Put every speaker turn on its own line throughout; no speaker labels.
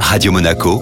Radio Monaco,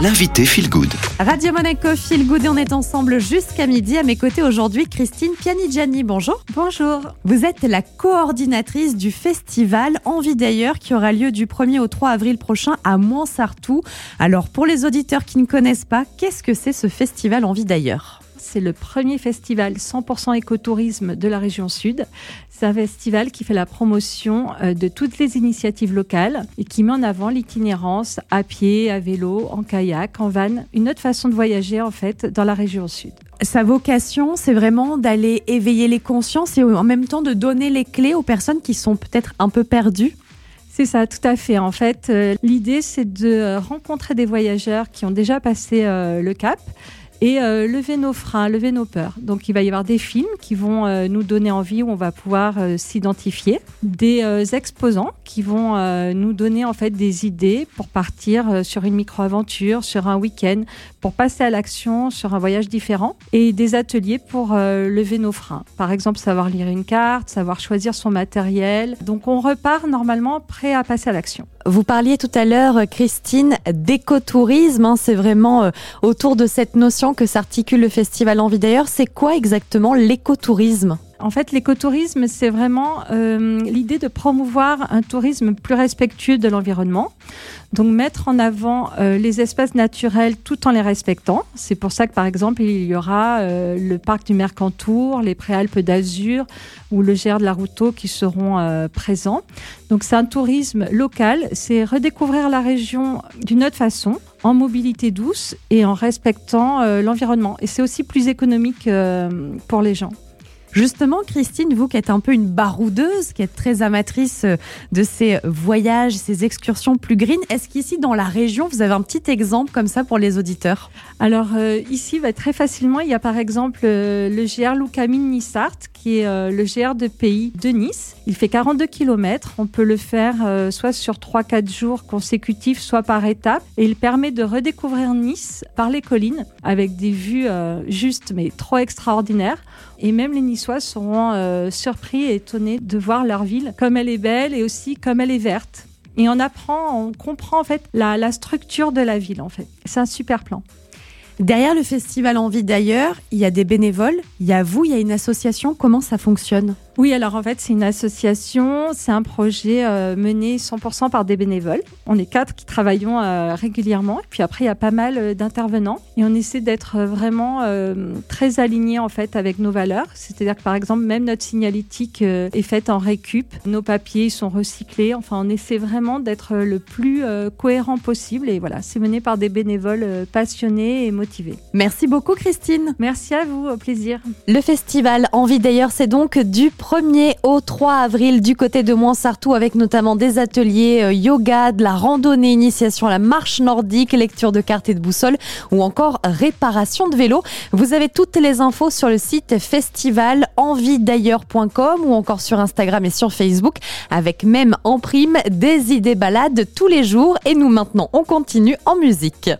l'invité Feel Good.
Radio Monaco Feel Good et on est ensemble jusqu'à midi. À mes côtés aujourd'hui, Christine Pianigiani. Bonjour.
Bonjour.
Vous êtes la coordinatrice du festival Envie d'ailleurs qui aura lieu du 1er au 3 avril prochain à Moinsartou. Alors pour les auditeurs qui ne connaissent pas, qu'est-ce que c'est ce festival Envie d'ailleurs?
C'est le premier festival 100% écotourisme de la région sud. C'est un festival qui fait la promotion euh, de toutes les initiatives locales et qui met en avant l'itinérance à pied, à vélo, en kayak, en van, une autre façon de voyager en fait dans la région sud.
Sa vocation, c'est vraiment d'aller éveiller les consciences et en même temps de donner les clés aux personnes qui sont peut-être un peu perdues.
C'est ça, tout à fait. En fait, euh, l'idée, c'est de rencontrer des voyageurs qui ont déjà passé euh, le cap et euh, lever nos freins, lever nos peurs. Donc il va y avoir des films qui vont euh, nous donner envie, où on va pouvoir euh, s'identifier, des exposants qui vont nous donner en fait des idées pour partir sur une micro-aventure, sur un week-end, pour passer à l'action sur un voyage différent, et des ateliers pour lever nos freins. Par exemple, savoir lire une carte, savoir choisir son matériel. Donc on repart normalement prêt à passer à l'action.
Vous parliez tout à l'heure, Christine, d'écotourisme. Hein, c'est vraiment autour de cette notion que s'articule le festival Envie d'ailleurs. C'est quoi exactement l'écotourisme?
En fait, l'écotourisme, c'est vraiment euh, l'idée de promouvoir un tourisme plus respectueux de l'environnement. Donc, mettre en avant euh, les espaces naturels tout en les respectant. C'est pour ça que, par exemple, il y aura euh, le parc du Mercantour, les Préalpes d'Azur ou le GR de la Routeau qui seront présents. Donc, c'est un tourisme local. C'est redécouvrir la région d'une autre façon en mobilité douce et en respectant l'environnement. Et c'est aussi plus économique pour les gens.
Justement, Christine, vous qui êtes un peu une baroudeuse, qui êtes très amatrice euh, de ces voyages, ces excursions plus green, est-ce qu'ici dans la région, vous avez un petit exemple comme ça pour les auditeurs?
Alors euh, ici, va très facilement, il y a par exemple euh, le GR Loukamine Nissart, qui est le GR de pays de Nice. Il fait 42 km. On peut le faire soit sur 3-4 jours consécutifs, soit par étapes. Et il permet de redécouvrir Nice par les collines avec des vues justes mais trop extraordinaires. Et même les Niçois seront euh, surpris et étonnés de voir leur ville comme elle est belle et aussi comme elle est verte. Et on apprend, on comprend en fait la, la structure de la ville en fait. C'est un super plan.
Derrière le festival Envie d'ailleurs, il y a des bénévoles, il y a vous, il y a une association. Comment ça fonctionne?
Oui, alors en fait, c'est une association, c'est un projet euh, mené 100% par des bénévoles. On est quatre qui travaillons euh, régulièrement. Et puis après, il y a pas mal euh, d'intervenants. Et on essaie d'être vraiment très alignés en fait avec nos valeurs. C'est-à-dire que par exemple, même notre signalétique est faite en récup. Nos papiers sont recyclés. Enfin, on essaie vraiment d'être le plus cohérent possible. Et voilà, c'est mené par des bénévoles passionnés et motivés.
Merci beaucoup, Christine.
Merci à vous, au plaisir.
Le festival Envie d'ailleurs, c'est donc du 1er au 3 avril du côté de Moinsartou avec notamment des ateliers euh, yoga, de la randonnée, initiation à la marche nordique, lecture de cartes et de boussole ou encore réparation de vélo. Vous avez toutes les infos sur le site festivalenviedailleurs.com ou encore sur Instagram et sur Facebook avec même en prime des idées balades tous les jours et nous maintenant on continue en musique.